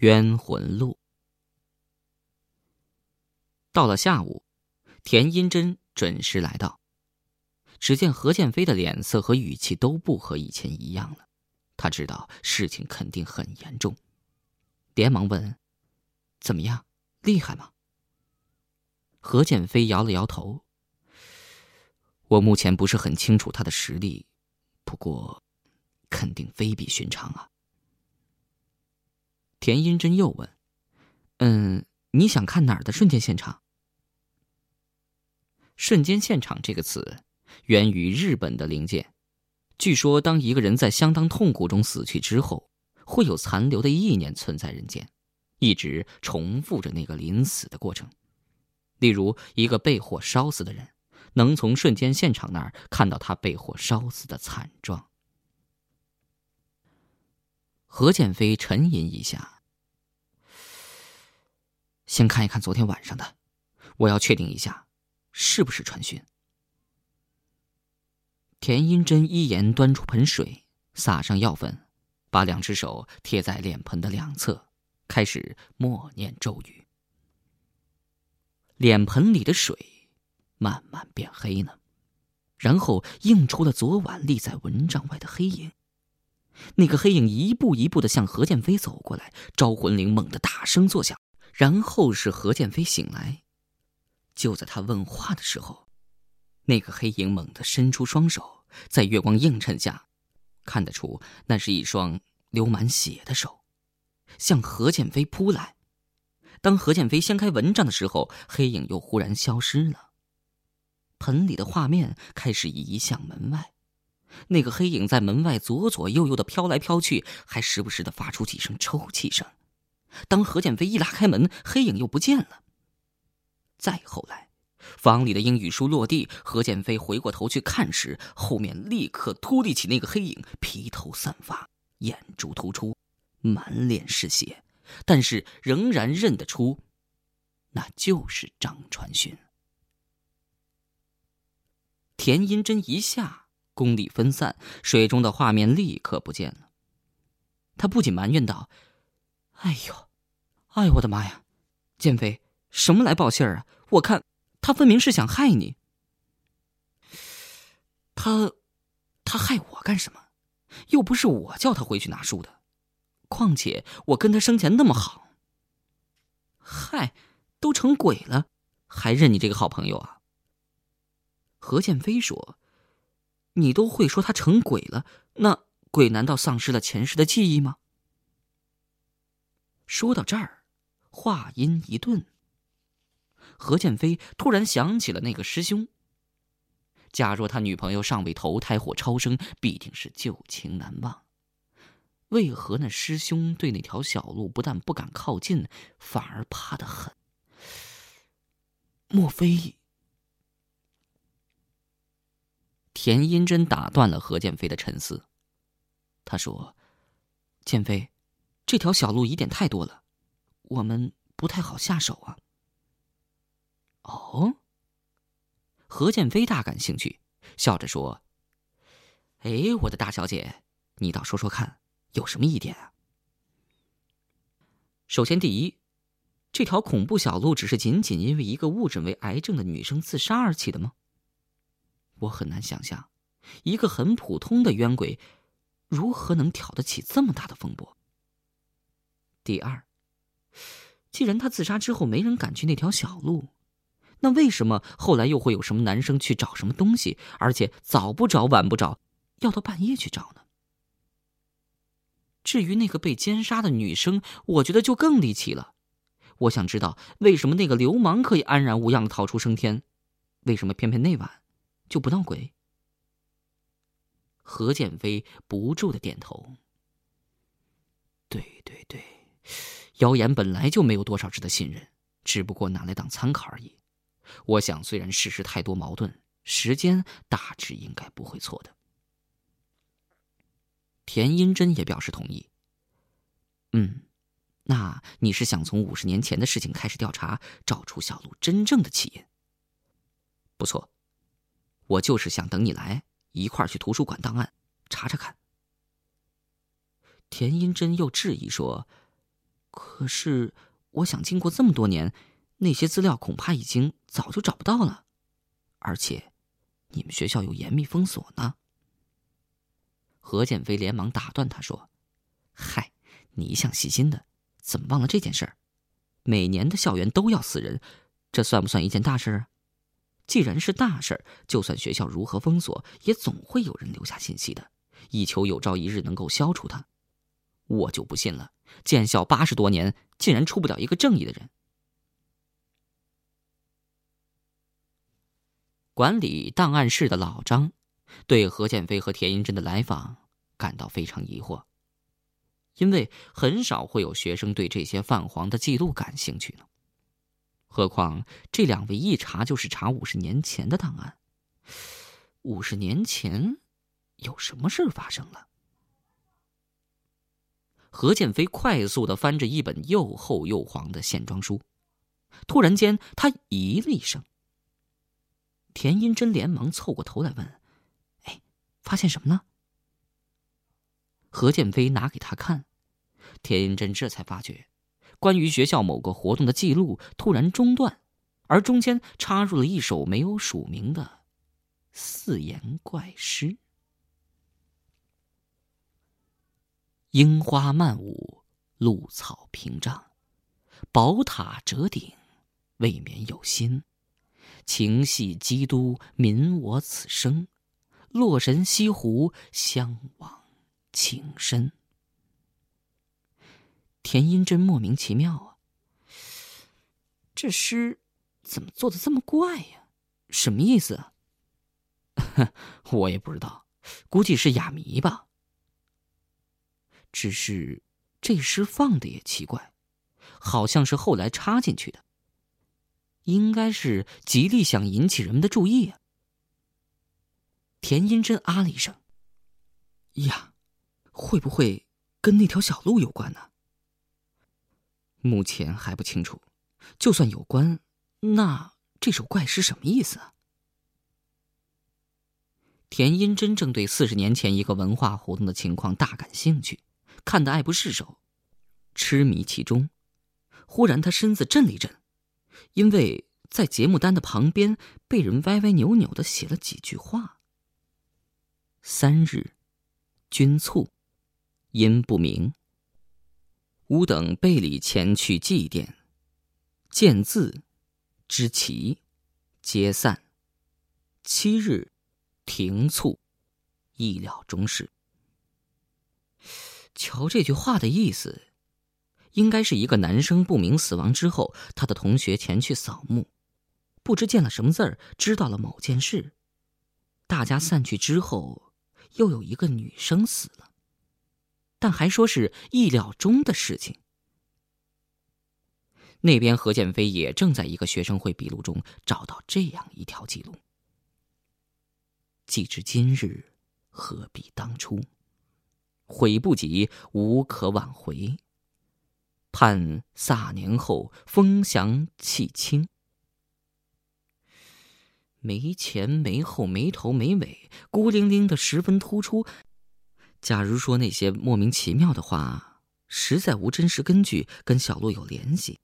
冤魂录。到了下午，田英珍准时来到。只见何建飞的脸色和语气都不和以前一样了，他知道事情肯定很严重，连忙问：“怎么样？厉害吗？”何建飞摇了摇头：“我目前不是很清楚他的实力，不过，肯定非比寻常啊。”田英珍又问：“嗯，你想看哪儿的瞬间现场？”“瞬间现场”这个词源于日本的灵界。据说，当一个人在相当痛苦中死去之后，会有残留的意念存在人间，一直重复着那个临死的过程。例如，一个被火烧死的人，能从瞬间现场那儿看到他被火烧死的惨状。何建飞沉吟一下，先看一看昨天晚上的，我要确定一下，是不是传讯。田英珍依言端出盆水，撒上药粉，把两只手贴在脸盆的两侧，开始默念咒语。脸盆里的水慢慢变黑了，然后映出了昨晚立在蚊帐外的黑影。那个黑影一步一步的向何建飞走过来，招魂铃猛地大声作响，然后是何建飞醒来。就在他问话的时候，那个黑影猛地伸出双手，在月光映衬下，看得出那是一双流满血的手，向何建飞扑来。当何建飞掀开蚊帐的时候，黑影又忽然消失了。盆里的画面开始移向门外。那个黑影在门外左左右右的飘来飘去，还时不时的发出几声抽泣声。当何建飞一拉开门，黑影又不见了。再后来，房里的英语书落地，何建飞回过头去看时，后面立刻突立起那个黑影，披头散发，眼珠突出，满脸是血，但是仍然认得出，那就是张传勋。田英珍一下。功力分散，水中的画面立刻不见了。他不仅埋怨道：“哎呦，哎呦，我的妈呀！建飞，什么来报信儿啊？我看他分明是想害你。他，他害我干什么？又不是我叫他回去拿书的。况且我跟他生前那么好。嗨，都成鬼了，还认你这个好朋友啊？”何建飞说。你都会说他成鬼了，那鬼难道丧失了前世的记忆吗？说到这儿，话音一顿。何建飞突然想起了那个师兄。假若他女朋友尚未投胎或超生，必定是旧情难忘。为何那师兄对那条小路不但不敢靠近，反而怕得很？莫非？田英珍打断了何建飞的沉思。他说：“建飞，这条小路疑点太多了，我们不太好下手啊。”哦。何建飞大感兴趣，笑着说：“哎，我的大小姐，你倒说说看，有什么疑点啊？”首先，第一，这条恐怖小路只是仅仅因为一个误诊为癌症的女生自杀而起的吗？我很难想象，一个很普通的冤鬼，如何能挑得起这么大的风波。第二，既然他自杀之后没人敢去那条小路，那为什么后来又会有什么男生去找什么东西，而且早不找晚不找，要到半夜去找呢？至于那个被奸杀的女生，我觉得就更离奇了。我想知道，为什么那个流氓可以安然无恙的逃出升天，为什么偏偏那晚？就不闹鬼？何建飞不住的点头。对对对，谣言本来就没有多少值得信任，只不过拿来当参考而已。我想，虽然事实太多矛盾，时间大致应该不会错的。田英珍也表示同意。嗯，那你是想从五十年前的事情开始调查，找出小路真正的起因？不错。我就是想等你来一块儿去图书馆档案查查看。田英珍又质疑说：“可是，我想，经过这么多年，那些资料恐怕已经早就找不到了，而且，你们学校有严密封锁呢。何建飞连忙打断他说：“嗨，你一向细心的，怎么忘了这件事儿？每年的校园都要死人，这算不算一件大事啊？既然是大事儿，就算学校如何封锁，也总会有人留下信息的，以求有朝一日能够消除它。我就不信了，建校八十多年，竟然出不了一个正义的人。”管理档案室的老张。对何建飞和田英珍的来访感到非常疑惑，因为很少会有学生对这些泛黄的记录感兴趣呢。何况这两位一查就是查五十年前的档案，五十年前有什么事发生了？何建飞快速的翻着一本又厚又黄的线装书，突然间他咦了一声。田英珍连忙凑过头来问。哎发现什么呢？何建飞拿给他看，田英珍这才发觉，关于学校某个活动的记录突然中断，而中间插入了一首没有署名的四言怪诗：“樱花漫舞，露草屏障，宝塔折顶，未免有心。情系基督，民我此生。”洛神西湖，相往情深。田英真莫名其妙啊，这诗怎么做的这么怪呀？什么意思啊？我也不知道，估计是哑谜吧。只是这诗放的也奇怪，好像是后来插进去的，应该是极力想引起人们的注意啊。田英珍啊了一声：“呀，会不会跟那条小路有关呢？”目前还不清楚。就算有关，那这首怪诗什么意思？田英真正对四十年前一个文化活动的情况大感兴趣，看得爱不释手，痴迷其中。忽然，他身子震了一震，因为在节目单的旁边被人歪歪扭扭的写了几句话。三日，君卒，因不明。吾等备礼前去祭奠，见字，知其，皆散。七日，停卒，意料中事。瞧这句话的意思，应该是一个男生不明死亡之后，他的同学前去扫墓，不知见了什么字儿，知道了某件事。大家散去之后。又有一个女生死了，但还说是意料中的事情。那边何建飞也正在一个学生会笔录中找到这样一条记录：“既知今日，何必当初？悔不及，无可挽回。盼卅年后，风翔气清。”没前没后没头没尾，孤零零的，十分突出。假如说那些莫名其妙的话实在无真实根据，跟小鹿有联系，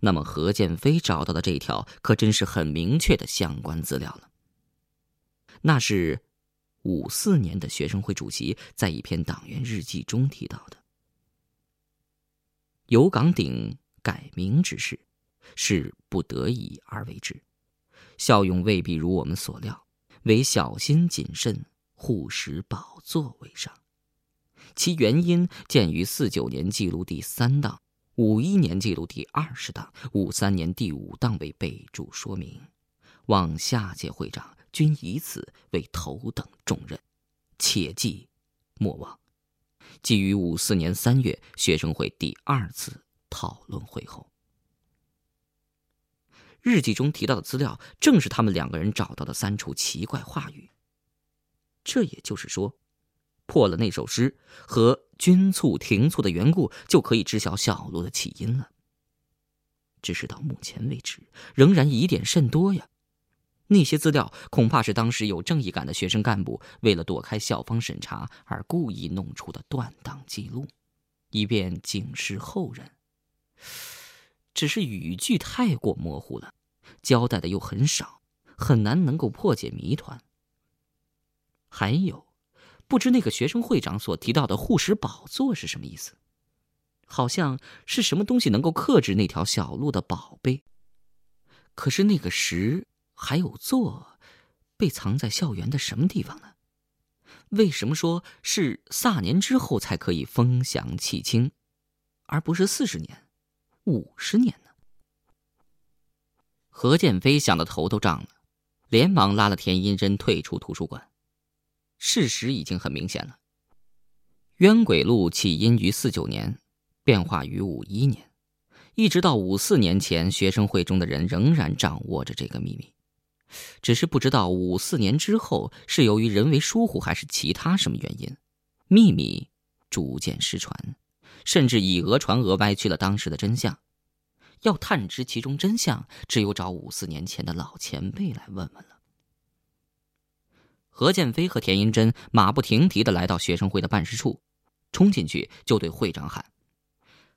那么何建飞找到的这条可真是很明确的相关资料了。那是五四年的学生会主席在一篇党员日记中提到的。有岗顶改名之事，是不得已而为之。效用未必如我们所料，唯小心谨慎、护食宝座为上。其原因见于四九年记录第三档、五一年记录第二十档、五三年第五档为备注说明。望下届会长均以此为头等重任，切记莫忘。基于五四年三月学生会第二次讨论会后。日记中提到的资料，正是他们两个人找到的三处奇怪话语。这也就是说，破了那首诗和君促停促的缘故，就可以知晓小路的起因了。只是到目前为止，仍然疑点甚多呀。那些资料恐怕是当时有正义感的学生干部为了躲开校方审查而故意弄出的断档记录，以便警示后人只是语句太过模糊了，交代的又很少，很难能够破解谜团。还有，不知那个学生会长所提到的护石宝座是什么意思？好像是什么东西能够克制那条小路的宝贝。可是那个石还有座，被藏在校园的什么地方呢？为什么说是卅年之后才可以风响气清，而不是四十年、五十年呢？何建飞想的头都胀了，连忙拉了田英珍退出图书馆。事实已经很明显了，冤鬼路起因于四九年，变化于五一年，一直到五四年前，学生会中的人仍然掌握着这个秘密。只是不知道五四年之后是由于人为疏忽，还是其他什么原因，秘密逐渐失传，甚至以讹传讹，歪曲了当时的真相。要探知其中真相，只有找五四年前的老前辈来问问了。何建飞和田银珍马不停蹄的来到学生会的办事处，冲进去就对会长喊：“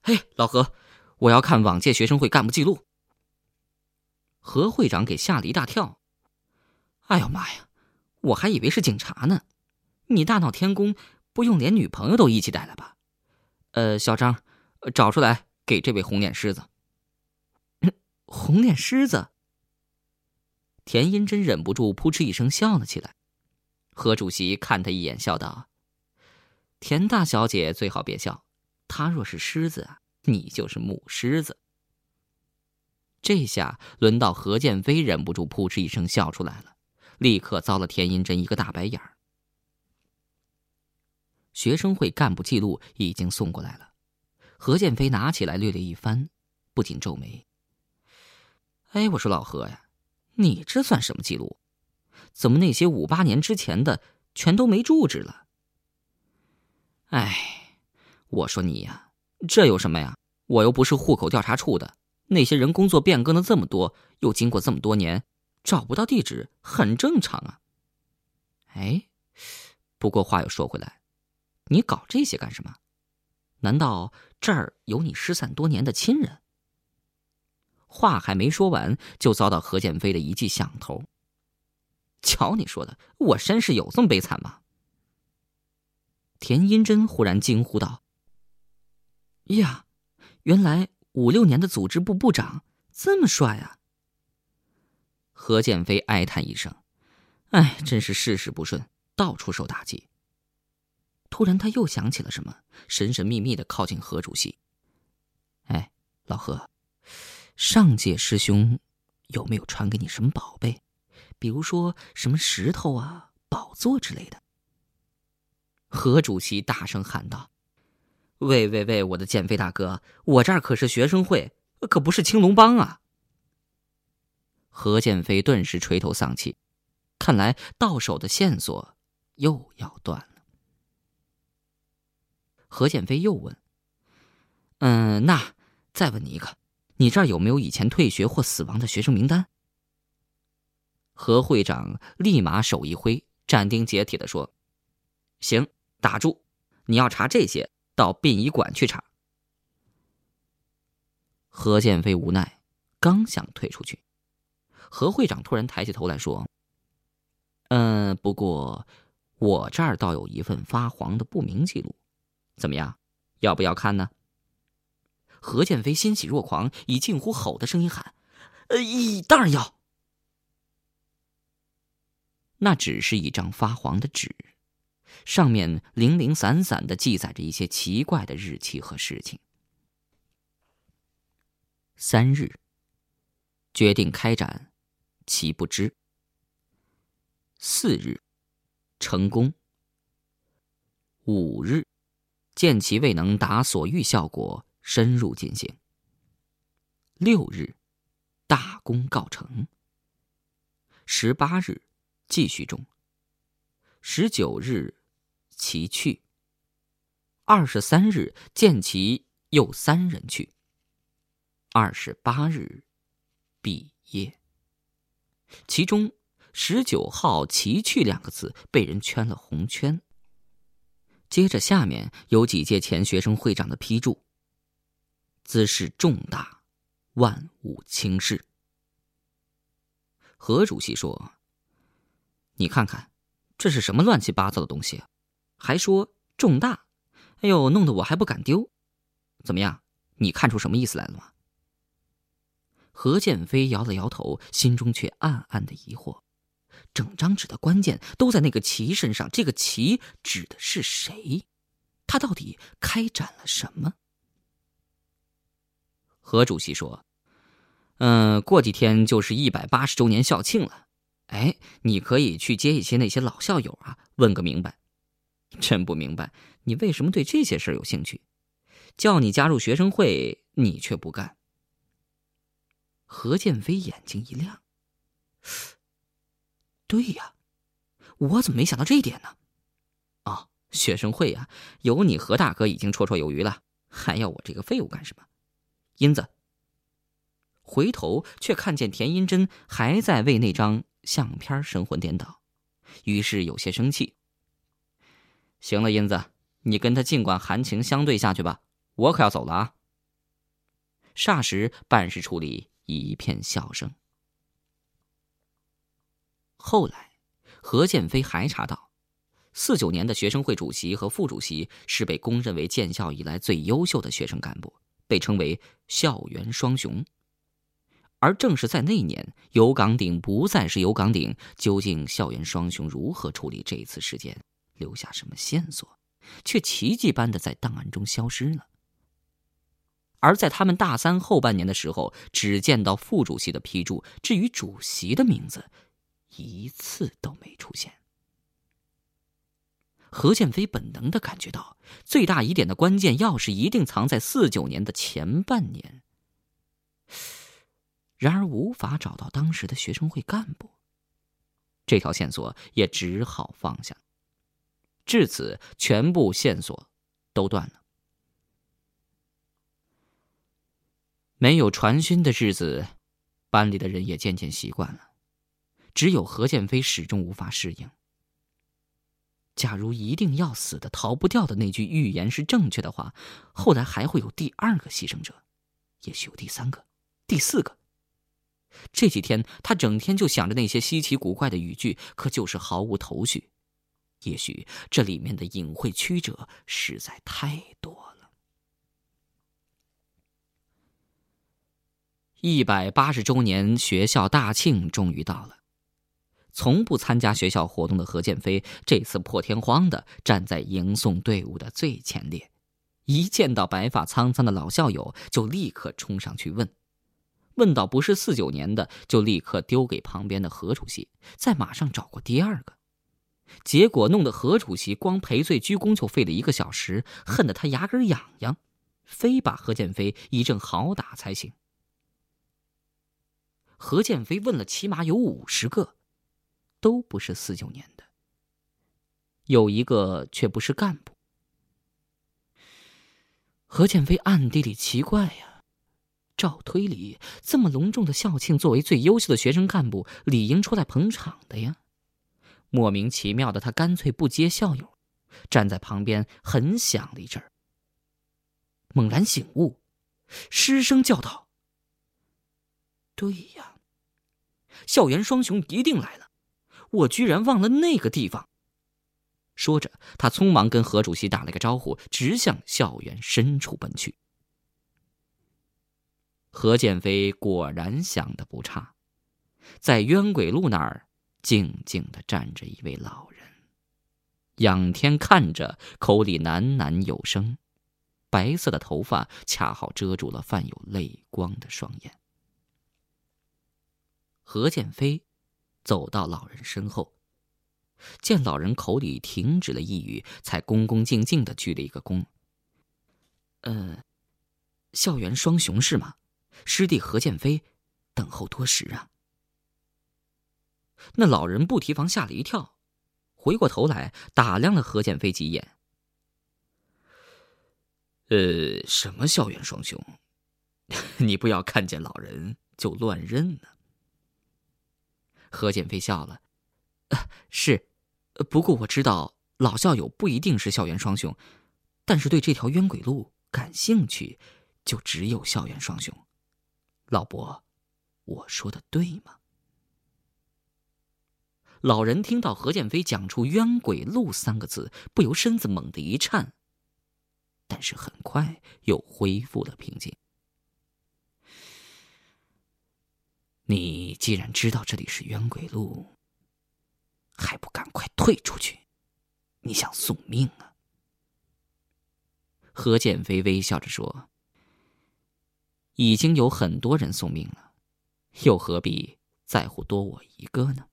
嘿，老何，我要看往届学生会干部记录。”何会长给吓了一大跳。哎呦妈呀！我还以为是警察呢。你大闹天宫，不用连女朋友都一起带来吧？呃，小张，找出来给这位红脸狮子。红脸狮子。田英真忍不住扑哧一声笑了起来。何主席看他一眼，笑道：“田大小姐最好别笑，他若是狮子，你就是母狮子。”这下轮到何建飞忍不住扑哧一声笑出来了，立刻遭了田银珍一个大白眼儿。学生会干部记录已经送过来了，何建飞拿起来略略一翻，不禁皱眉：“哎，我说老何呀，你这算什么记录？怎么那些五八年之前的全都没住址了？”哎，我说你呀，这有什么呀？我又不是户口调查处的。那些人工作变更了这么多，又经过这么多年，找不到地址很正常啊。哎，不过话又说回来，你搞这些干什么？难道这儿有你失散多年的亲人？话还没说完，就遭到何建飞的一记响头。瞧你说的，我身世有这么悲惨吗？田英珍忽然惊呼道：“呀，原来……”五六年的组织部部长这么帅啊！何建飞哀叹一声：“哎，真是事事不顺，到处受打击。”突然，他又想起了什么，神神秘秘的靠近何主席：“哎，老何，上届师兄有没有传给你什么宝贝？比如说什么石头啊、宝座之类的？”何主席大声喊道。喂喂喂，我的减肥大哥，我这儿可是学生会，可不是青龙帮啊！何建飞顿时垂头丧气，看来到手的线索又要断了。何建飞又问：“嗯，那再问你一个，你这儿有没有以前退学或死亡的学生名单？”何会长立马手一挥，斩钉截铁的说：“行，打住！你要查这些。”到殡仪馆去查。何建飞无奈，刚想退出去，何会长突然抬起头来说：“嗯，不过我这儿倒有一份发黄的不明记录，怎么样？要不要看呢？”何建飞欣喜若狂，以近乎吼的声音喊：“呃，当然要！”那只是一张发黄的纸。上面零零散散的记载着一些奇怪的日期和事情。三日，决定开展，其不知。四日，成功。五日，见其未能达所欲效果，深入进行。六日，大功告成。十八日，继续中。十九日。其去。二十三日见其又三人去。二十八日，毕业。其中十九号“其去”两个字被人圈了红圈。接着下面有几届前学生会长的批注：“兹事重大，万勿轻视。何主席说：“你看看，这是什么乱七八糟的东西？还说重大？哎呦，弄得我还不敢丢。怎么样？你看出什么意思来了吗？”何建飞摇了摇头，心中却暗暗的疑惑：整张纸的关键都在那个旗身上，这个旗指的是谁？他到底开展了什么？何主席说。嗯，过几天就是一百八十周年校庆了，哎，你可以去接一些那些老校友啊，问个明白。真不明白，你为什么对这些事儿有兴趣？叫你加入学生会，你却不干。何建飞眼睛一亮，对呀，我怎么没想到这一点呢？哦，学生会呀，有你何大哥已经绰绰有余了，还要我这个废物干什么？英子。回头却看见田英珍还在为那张相片神魂颠倒，于是有些生气。行了，英子，你跟他尽管含情相对下去吧，我可要走了啊。霎时，办事处里一片笑声。后来，何建飞还查到，四九年的学生会主席和副主席是被公认为建校以来最优秀的学生干部，被称为“校园双雄”。而正是在那年，有岗顶不再是有岗顶。究竟校园双雄如何处理这次事件，留下什么线索，却奇迹般的在档案中消失了。而在他们大三后半年的时候，只见到副主席的批注，至于主席的名字，一次都没出现。何建飞本能的感觉到，最大疑点的关键钥匙一定藏在四九年的前半年。然而无法找到当时的学生会干部，这条线索也只好放下。至此，全部线索都断了。没有传讯的日子，班里的人也渐渐习惯了，只有何建飞始终无法适应。假如一定要死的、逃不掉的那句预言是正确的话，后来还会有第二个牺牲者，也许有第三个、第四个。这几天，他整天就想着那些稀奇古怪的语句，可就是毫无头绪。也许这里面的隐晦曲折实在太多了。一百八十周年学校大庆终于到了，从不参加学校活动的何建飞，这次破天荒的站在迎送队伍的最前列，一见到白发苍苍的老校友，就立刻冲上去问。问到不是四九年的，就立刻丢给旁边的何主席，再马上找过第二个，结果弄得何主席光赔罪鞠躬就费了一个小时，恨得他牙根痒痒，非把何建飞一阵好打才行。何建飞问了起码有五十个，都不是四九年的，有一个却不是干部。何建飞暗地里奇怪呀。照推理，这么隆重的校庆，作为最优秀的学生干部，理应出来捧场的呀。莫名其妙的，他干脆不接校友，站在旁边很想了一阵儿，猛然醒悟，失声叫道：“对呀，校园双雄一定来了，我居然忘了那个地方。”说着，他匆忙跟何主席打了个招呼，直向校园深处奔去。何建飞果然想的不差，在冤鬼路那儿静静的站着一位老人，仰天看着，口里喃喃有声，白色的头发恰好遮住了泛有泪光的双眼。何建飞走到老人身后，见老人口里停止了一语，才恭恭敬敬的鞠了一个躬。呃，校园双雄是吗？师弟何建飞，等候多时啊！那老人不提防吓了一跳，回过头来打量了何建飞几眼。呃，什么校园双雄？你不要看见老人就乱认呢。何建飞笑了，是，不过我知道老校友不一定是校园双雄，但是对这条冤鬼路感兴趣。就只有校园双雄。老伯，我说的对吗？老人听到何建飞讲出“冤鬼路”三个字，不由身子猛地一颤，但是很快又恢复了平静。你既然知道这里是冤鬼路，还不赶快退出去？你想送命啊？何建飞微笑着说：“已经有很多人送命了，又何必在乎多我一个呢？”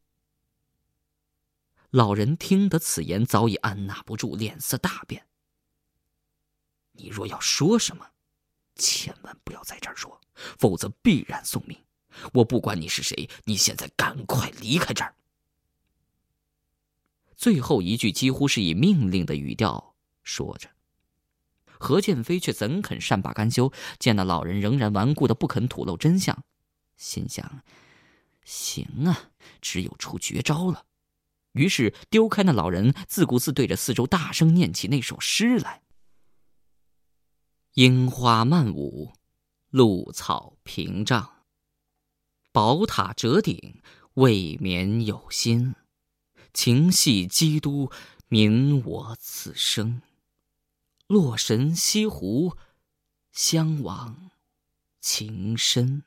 老人听得此言，早已按捺不住，脸色大变。你若要说什么，千万不要在这儿说，否则必然送命。我不管你是谁，你现在赶快离开这儿。最后一句几乎是以命令的语调说着，何建飞却怎肯善罢甘休？见那老人仍然顽固的不肯吐露真相，心想：行啊，只有出绝招了。于是丢开那老人，自顾自对着四周大声念起那首诗来：“樱花漫舞，露草屏障。宝塔折顶，未免有心。情系基督，悯我此生。洛神西湖，相往情深。”